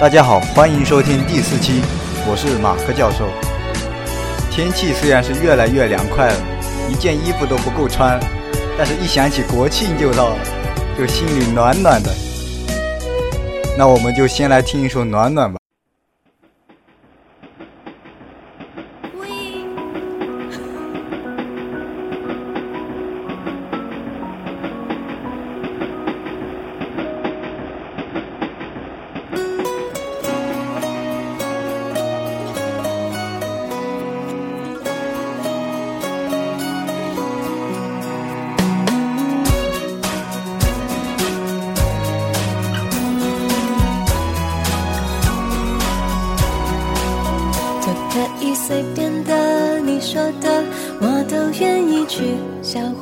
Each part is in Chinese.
大家好，欢迎收听第四期，我是马克教授。天气虽然是越来越凉快了，一件衣服都不够穿，但是一想起国庆就到了，就心里暖暖的。那我们就先来听一首《暖暖》吧。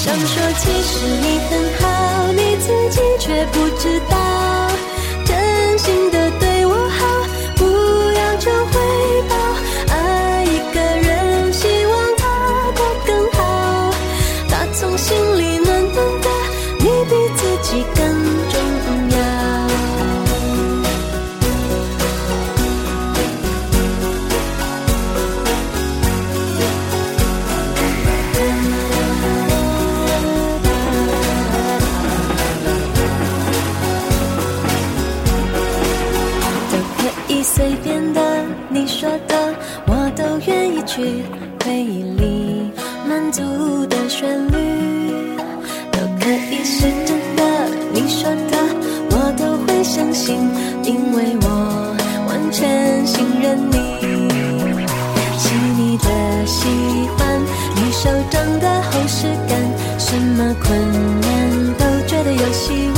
想说，其实你很好，你自己却不知道，去。回忆里满足的旋律，都可以是真的。你说的，我都会相信，因为我完全信任你。细腻的喜欢，你手掌的厚实感，什么困难都觉得有希望。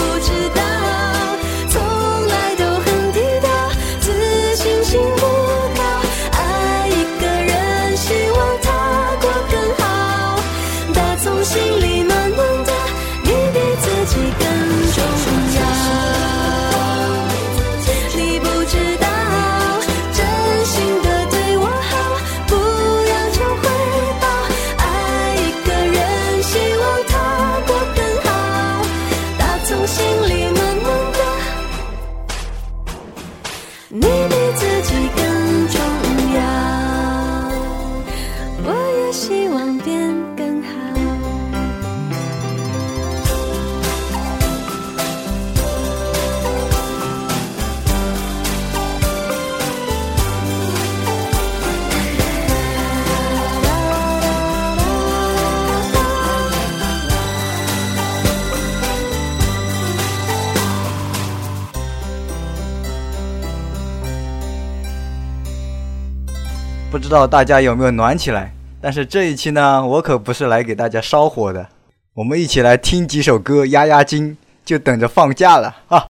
不知道大家有没有暖起来？但是这一期呢，我可不是来给大家烧火的。我们一起来听几首歌压压惊，就等着放假了啊！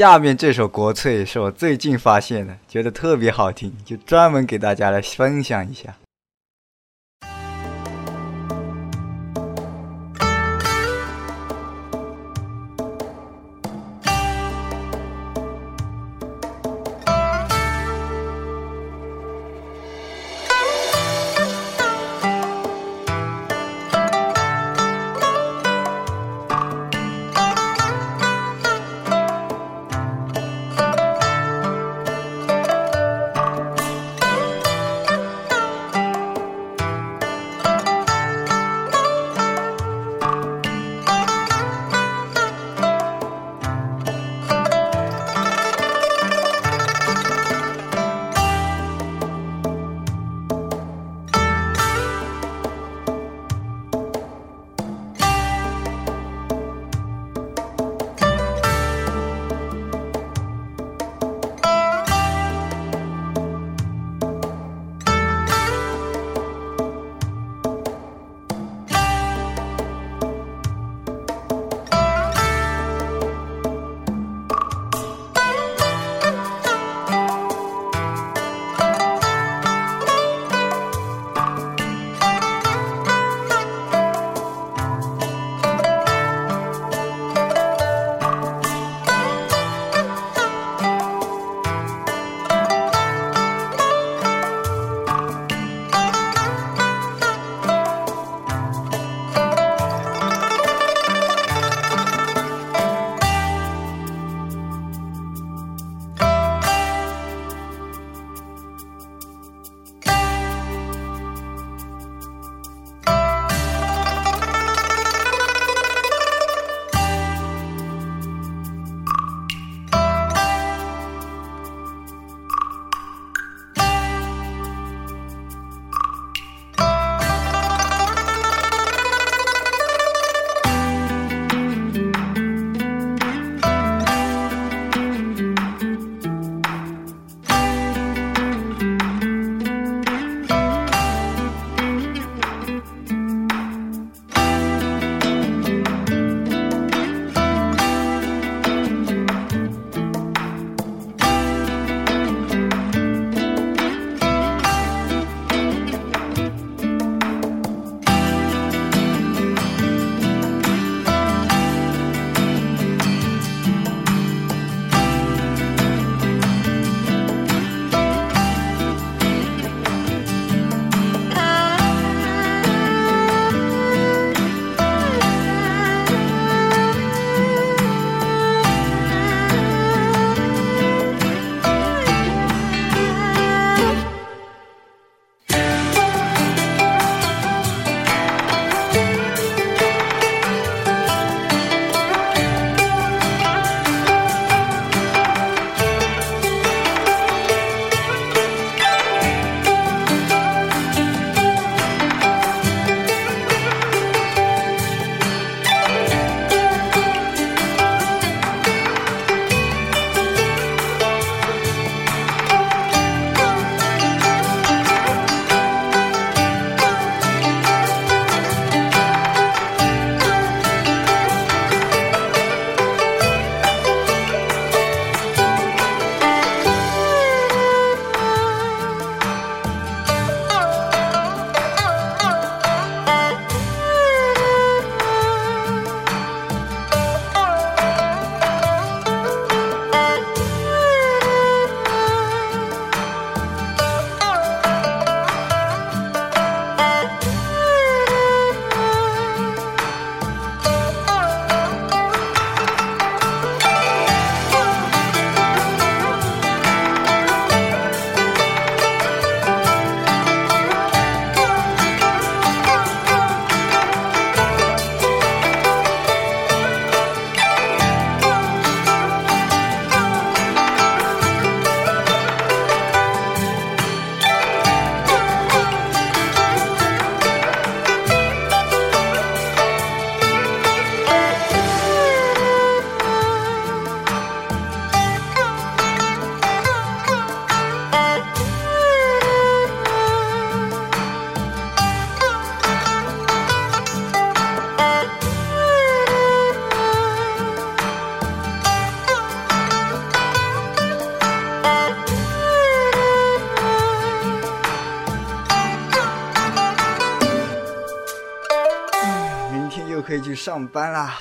下面这首国粹是我最近发现的，觉得特别好听，就专门给大家来分享一下。上班啦。